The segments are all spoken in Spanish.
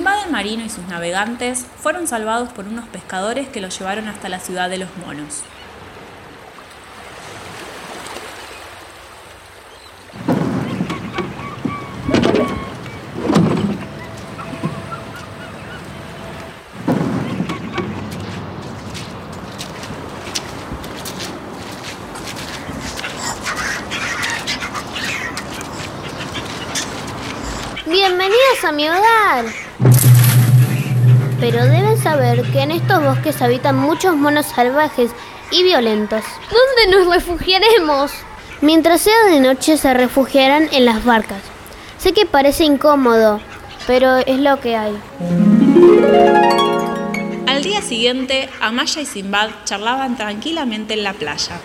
marino y sus navegantes fueron salvados por unos pescadores que los llevaron hasta la ciudad de los monos. Bienvenidos a mi hogar. Pero deben saber que en estos bosques habitan muchos monos salvajes y violentos. ¿Dónde nos refugiaremos? Mientras sea de noche se refugiarán en las barcas. Sé que parece incómodo, pero es lo que hay. Al día siguiente, Amaya y Simbad charlaban tranquilamente en la playa.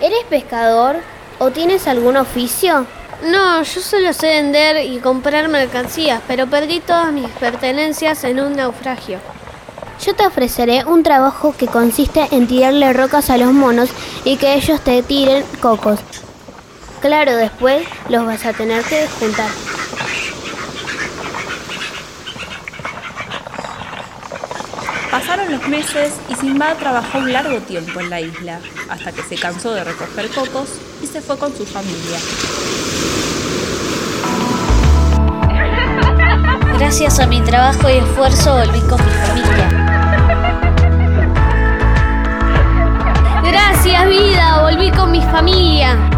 ¿Eres pescador o tienes algún oficio? No, yo solo sé vender y comprar mercancías, pero perdí todas mis pertenencias en un naufragio. Yo te ofreceré un trabajo que consiste en tirarle rocas a los monos y que ellos te tiren cocos. Claro, después los vas a tener que juntar. Pasaron los meses y Sinbad trabajó un largo tiempo en la isla, hasta que se cansó de recoger cocos y se fue con su familia. Gracias a mi trabajo y esfuerzo volví con mi familia. Gracias vida, volví con mi familia.